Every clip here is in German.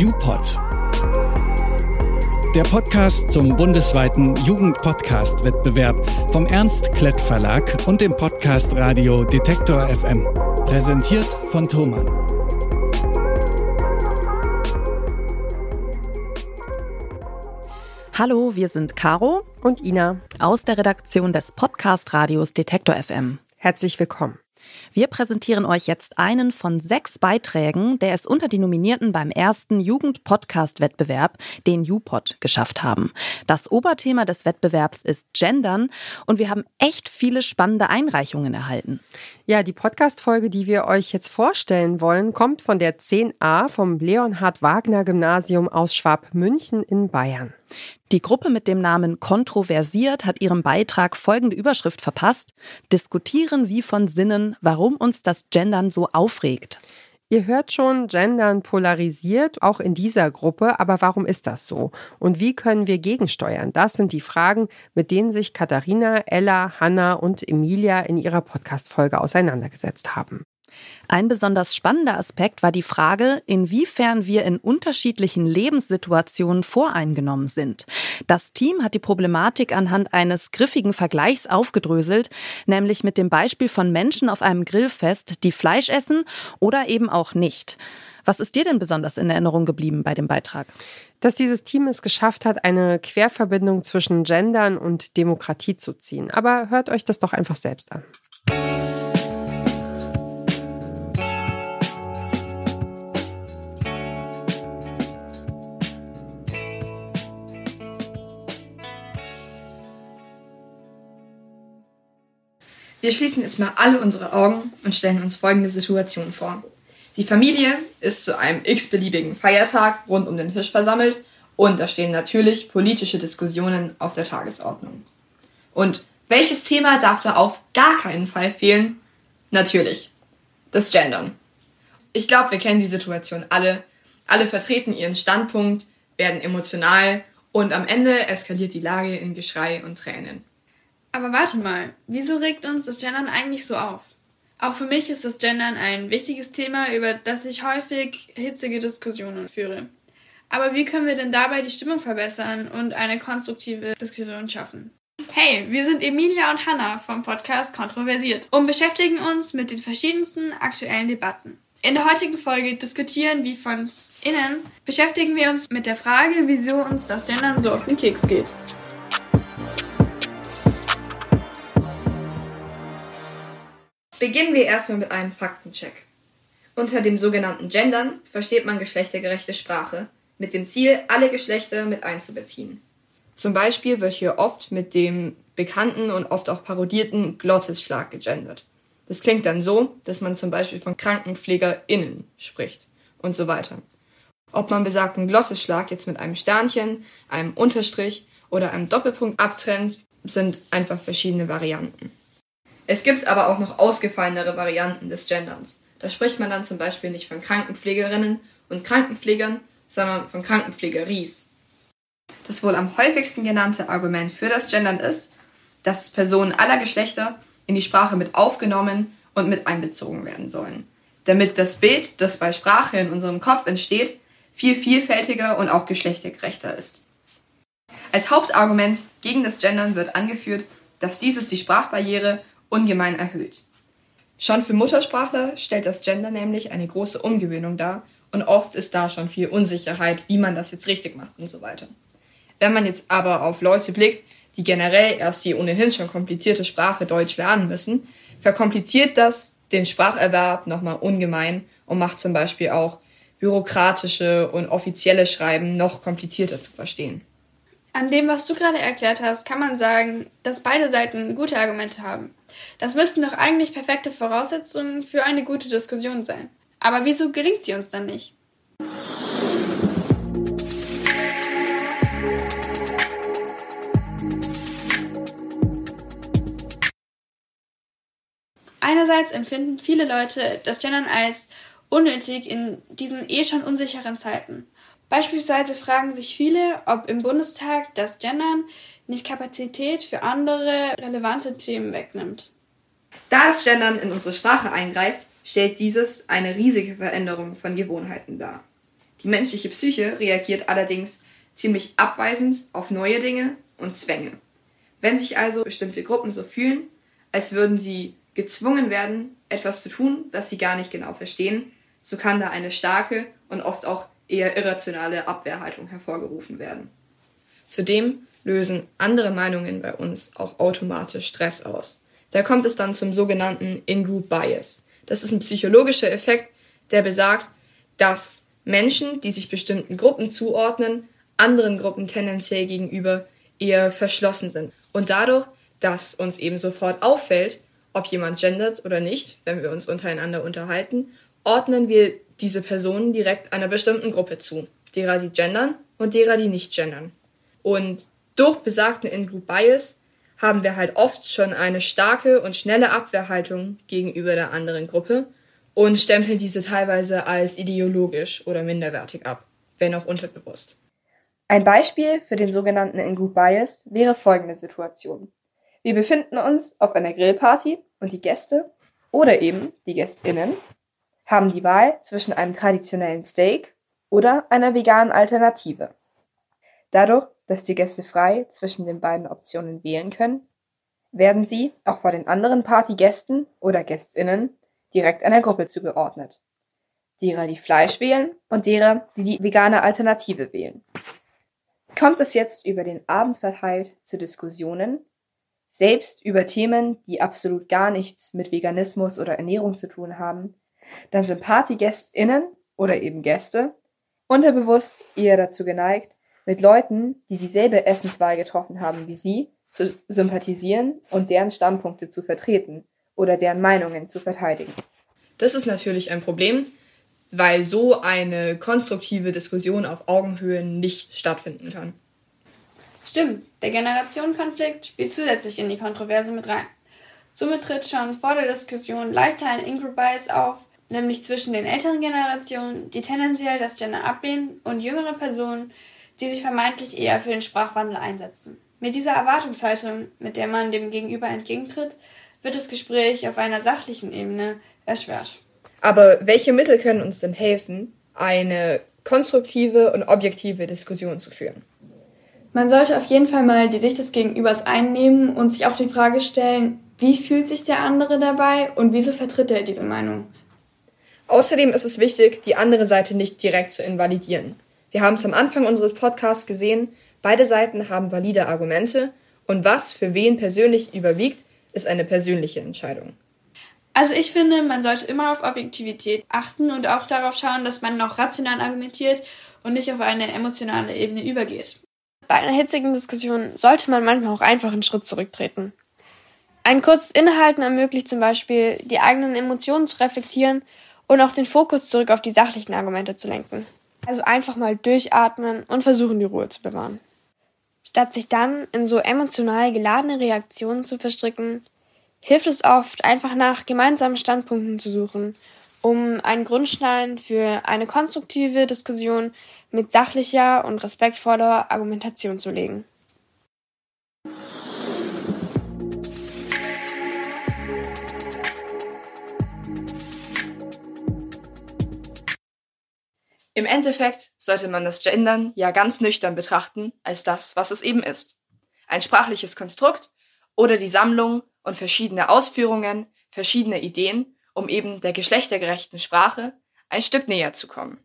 UPod. Der Podcast zum bundesweiten Jugendpodcast-Wettbewerb vom Ernst Klett Verlag und dem Podcast Radio Detektor FM. Präsentiert von Thomann. Hallo, wir sind Caro und Ina aus der Redaktion des Podcast Radios Detektor FM. Herzlich willkommen. Wir präsentieren euch jetzt einen von sechs Beiträgen, der es unter die Nominierten beim ersten Jugend-Podcast-Wettbewerb, den UPod, geschafft haben. Das Oberthema des Wettbewerbs ist Gendern und wir haben echt viele spannende Einreichungen erhalten. Ja, die Podcast-Folge, die wir euch jetzt vorstellen wollen, kommt von der 10a vom Leonhard Wagner Gymnasium aus Schwabmünchen in Bayern. Die Gruppe mit dem Namen Kontroversiert hat ihrem Beitrag folgende Überschrift verpasst. Diskutieren wie von Sinnen, warum uns das Gendern so aufregt. Ihr hört schon, Gendern polarisiert, auch in dieser Gruppe, aber warum ist das so? Und wie können wir gegensteuern? Das sind die Fragen, mit denen sich Katharina, Ella, Hanna und Emilia in ihrer Podcast-Folge auseinandergesetzt haben. Ein besonders spannender Aspekt war die Frage, inwiefern wir in unterschiedlichen Lebenssituationen voreingenommen sind. Das Team hat die Problematik anhand eines griffigen Vergleichs aufgedröselt, nämlich mit dem Beispiel von Menschen auf einem Grillfest, die Fleisch essen oder eben auch nicht. Was ist dir denn besonders in Erinnerung geblieben bei dem Beitrag? Dass dieses Team es geschafft hat, eine Querverbindung zwischen Gendern und Demokratie zu ziehen. Aber hört euch das doch einfach selbst an. Wir schließen jetzt mal alle unsere Augen und stellen uns folgende Situation vor. Die Familie ist zu einem x-beliebigen Feiertag rund um den Tisch versammelt und da stehen natürlich politische Diskussionen auf der Tagesordnung. Und welches Thema darf da auf gar keinen Fall fehlen? Natürlich. Das Gendern. Ich glaube, wir kennen die Situation alle. Alle vertreten ihren Standpunkt, werden emotional und am Ende eskaliert die Lage in Geschrei und Tränen. Aber warte mal, wieso regt uns das Gendern eigentlich so auf? Auch für mich ist das Gendern ein wichtiges Thema, über das ich häufig hitzige Diskussionen führe. Aber wie können wir denn dabei die Stimmung verbessern und eine konstruktive Diskussion schaffen? Hey, wir sind Emilia und Hannah vom Podcast Kontroversiert und beschäftigen uns mit den verschiedensten aktuellen Debatten. In der heutigen Folge diskutieren wie von innen, beschäftigen wir uns mit der Frage, wieso uns das Gendern so auf den Keks geht. Beginnen wir erstmal mit einem Faktencheck. Unter dem sogenannten Gendern versteht man geschlechtergerechte Sprache, mit dem Ziel, alle Geschlechter mit einzubeziehen. Zum Beispiel wird hier oft mit dem bekannten und oft auch parodierten Glottisschlag gegendert. Das klingt dann so, dass man zum Beispiel von KrankenpflegerInnen spricht und so weiter. Ob man besagten Glottisschlag jetzt mit einem Sternchen, einem Unterstrich oder einem Doppelpunkt abtrennt, sind einfach verschiedene Varianten. Es gibt aber auch noch ausgefallenere Varianten des Genderns. Da spricht man dann zum Beispiel nicht von Krankenpflegerinnen und Krankenpflegern, sondern von Krankenpflegeries. Das wohl am häufigsten genannte Argument für das Gendern ist, dass Personen aller Geschlechter in die Sprache mit aufgenommen und mit einbezogen werden sollen, damit das Bild, das bei Sprache in unserem Kopf entsteht, viel vielfältiger und auch geschlechtergerechter ist. Als Hauptargument gegen das Gendern wird angeführt, dass dieses die Sprachbarriere ungemein erhöht. Schon für Muttersprachler stellt das Gender nämlich eine große Umgewöhnung dar und oft ist da schon viel Unsicherheit, wie man das jetzt richtig macht und so weiter. Wenn man jetzt aber auf Leute blickt, die generell erst die ohnehin schon komplizierte Sprache Deutsch lernen müssen, verkompliziert das den Spracherwerb nochmal ungemein und macht zum Beispiel auch bürokratische und offizielle Schreiben noch komplizierter zu verstehen. An dem, was du gerade erklärt hast, kann man sagen, dass beide Seiten gute Argumente haben. Das müssten doch eigentlich perfekte Voraussetzungen für eine gute Diskussion sein. Aber wieso gelingt sie uns dann nicht? Einerseits empfinden viele Leute das Gendern als unnötig in diesen eh schon unsicheren Zeiten. Beispielsweise fragen sich viele, ob im Bundestag das Gendern nicht Kapazität für andere relevante Themen wegnimmt. Da das Gendern in unsere Sprache eingreift, stellt dieses eine riesige Veränderung von Gewohnheiten dar. Die menschliche Psyche reagiert allerdings ziemlich abweisend auf neue Dinge und Zwänge. Wenn sich also bestimmte Gruppen so fühlen, als würden sie gezwungen werden, etwas zu tun, was sie gar nicht genau verstehen, so kann da eine starke und oft auch eher irrationale Abwehrhaltung hervorgerufen werden. Zudem lösen andere Meinungen bei uns auch automatisch Stress aus. Da kommt es dann zum sogenannten In-Group Bias. Das ist ein psychologischer Effekt, der besagt, dass Menschen, die sich bestimmten Gruppen zuordnen, anderen Gruppen tendenziell gegenüber eher verschlossen sind. Und dadurch, dass uns eben sofort auffällt, ob jemand gendert oder nicht, wenn wir uns untereinander unterhalten, ordnen wir diese Personen direkt einer bestimmten Gruppe zu. Derer, die gendern und derer, die nicht gendern. Und durch besagten In-Group Bias haben wir halt oft schon eine starke und schnelle Abwehrhaltung gegenüber der anderen Gruppe und stempeln diese teilweise als ideologisch oder minderwertig ab, wenn auch unterbewusst. Ein Beispiel für den sogenannten In-Group Bias wäre folgende Situation. Wir befinden uns auf einer Grillparty und die Gäste oder eben die Gästinnen haben die Wahl zwischen einem traditionellen Steak oder einer veganen Alternative. Dadurch, dass die Gäste frei zwischen den beiden Optionen wählen können, werden sie auch vor den anderen Partygästen oder Gästinnen direkt einer Gruppe zugeordnet. Derer, die Fleisch wählen und derer, die die vegane Alternative wählen. Kommt es jetzt über den Abend verteilt zu Diskussionen, selbst über Themen, die absolut gar nichts mit Veganismus oder Ernährung zu tun haben, dann sind PartygästInnen oder eben Gäste unterbewusst eher dazu geneigt, mit Leuten, die dieselbe Essenswahl getroffen haben wie sie, zu sympathisieren und deren Standpunkte zu vertreten oder deren Meinungen zu verteidigen. Das ist natürlich ein Problem, weil so eine konstruktive Diskussion auf Augenhöhe nicht stattfinden kann. Stimmt, der Generationenkonflikt spielt zusätzlich in die Kontroverse mit rein. Somit tritt schon vor der Diskussion leichter ein Ingroup Bias auf, nämlich zwischen den älteren Generationen, die tendenziell das Gender ablehnen, und jüngeren Personen, die sich vermeintlich eher für den Sprachwandel einsetzen. Mit dieser Erwartungshaltung, mit der man dem Gegenüber entgegentritt, wird das Gespräch auf einer sachlichen Ebene erschwert. Aber welche Mittel können uns denn helfen, eine konstruktive und objektive Diskussion zu führen? Man sollte auf jeden Fall mal die Sicht des Gegenübers einnehmen und sich auch die Frage stellen, wie fühlt sich der andere dabei und wieso vertritt er diese Meinung? Außerdem ist es wichtig, die andere Seite nicht direkt zu invalidieren. Wir haben es am Anfang unseres Podcasts gesehen, beide Seiten haben valide Argumente und was für wen persönlich überwiegt, ist eine persönliche Entscheidung. Also ich finde, man sollte immer auf Objektivität achten und auch darauf schauen, dass man noch rational argumentiert und nicht auf eine emotionale Ebene übergeht. Bei einer hitzigen Diskussion sollte man manchmal auch einfach einen Schritt zurücktreten. Ein kurzes Innehalten ermöglicht zum Beispiel, die eigenen Emotionen zu reflektieren und auch den Fokus zurück auf die sachlichen Argumente zu lenken. Also einfach mal durchatmen und versuchen, die Ruhe zu bewahren. Statt sich dann in so emotional geladene Reaktionen zu verstricken, hilft es oft, einfach nach gemeinsamen Standpunkten zu suchen, um einen Grundstein für eine konstruktive Diskussion mit sachlicher und respektvoller Argumentation zu legen. Im Endeffekt sollte man das Gendern ja ganz nüchtern betrachten als das, was es eben ist. Ein sprachliches Konstrukt oder die Sammlung und verschiedene Ausführungen verschiedener Ideen, um eben der geschlechtergerechten Sprache ein Stück näher zu kommen.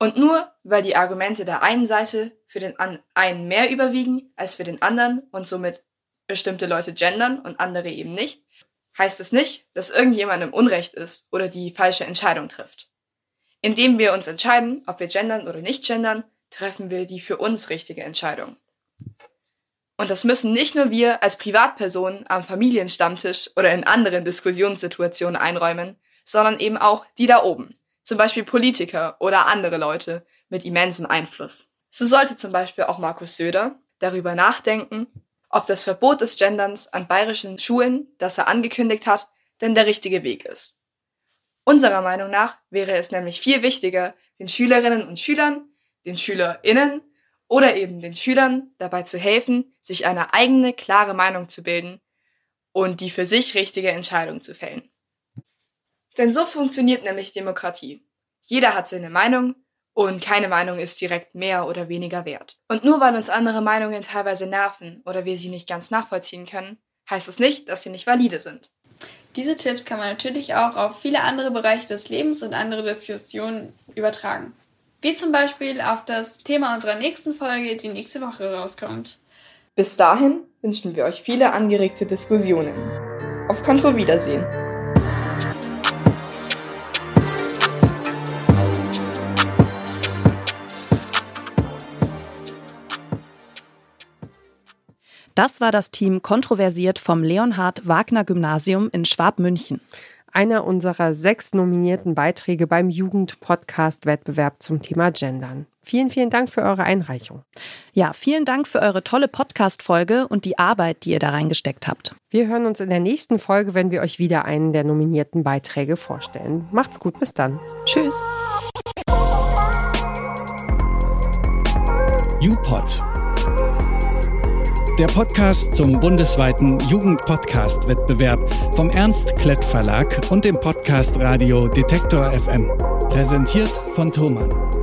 Und nur weil die Argumente der einen Seite für den einen mehr überwiegen als für den anderen und somit bestimmte Leute gendern und andere eben nicht, heißt es nicht, dass irgendjemand im Unrecht ist oder die falsche Entscheidung trifft. Indem wir uns entscheiden, ob wir gendern oder nicht gendern, treffen wir die für uns richtige Entscheidung. Und das müssen nicht nur wir als Privatpersonen am Familienstammtisch oder in anderen Diskussionssituationen einräumen, sondern eben auch die da oben, zum Beispiel Politiker oder andere Leute mit immensem Einfluss. So sollte zum Beispiel auch Markus Söder darüber nachdenken, ob das Verbot des Genderns an bayerischen Schulen, das er angekündigt hat, denn der richtige Weg ist. Unserer Meinung nach wäre es nämlich viel wichtiger, den Schülerinnen und Schülern, den Schülerinnen oder eben den Schülern dabei zu helfen, sich eine eigene, klare Meinung zu bilden und die für sich richtige Entscheidung zu fällen. Denn so funktioniert nämlich Demokratie. Jeder hat seine Meinung Und keine Meinung ist direkt mehr oder weniger wert. Und nur weil uns andere Meinungen teilweise nerven oder wir sie nicht ganz nachvollziehen können, heißt es nicht, dass sie nicht valide sind. Diese Tipps kann man natürlich auch auf viele andere Bereiche des Lebens und andere Diskussionen übertragen. Wie zum Beispiel auf das Thema unserer nächsten Folge, die nächste Woche rauskommt. Bis dahin wünschen wir euch viele angeregte Diskussionen. Auf Kontro Das war das Team Kontroversiert vom Leonhard Wagner Gymnasium in Schwabmünchen. Einer unserer sechs nominierten Beiträge beim Jugend-Podcast-Wettbewerb zum Thema Gendern. Vielen, vielen Dank für eure Einreichung. Ja, vielen Dank für eure tolle Podcast-Folge und die Arbeit, die ihr da reingesteckt habt. Wir hören uns in der nächsten Folge, wenn wir euch wieder einen der nominierten Beiträge vorstellen. Macht's gut, bis dann. Tschüss. YouPod der Podcast zum bundesweiten Jugendpodcast-Wettbewerb vom Ernst Klett Verlag und dem Podcast Radio Detektor FM. Präsentiert von Thomann.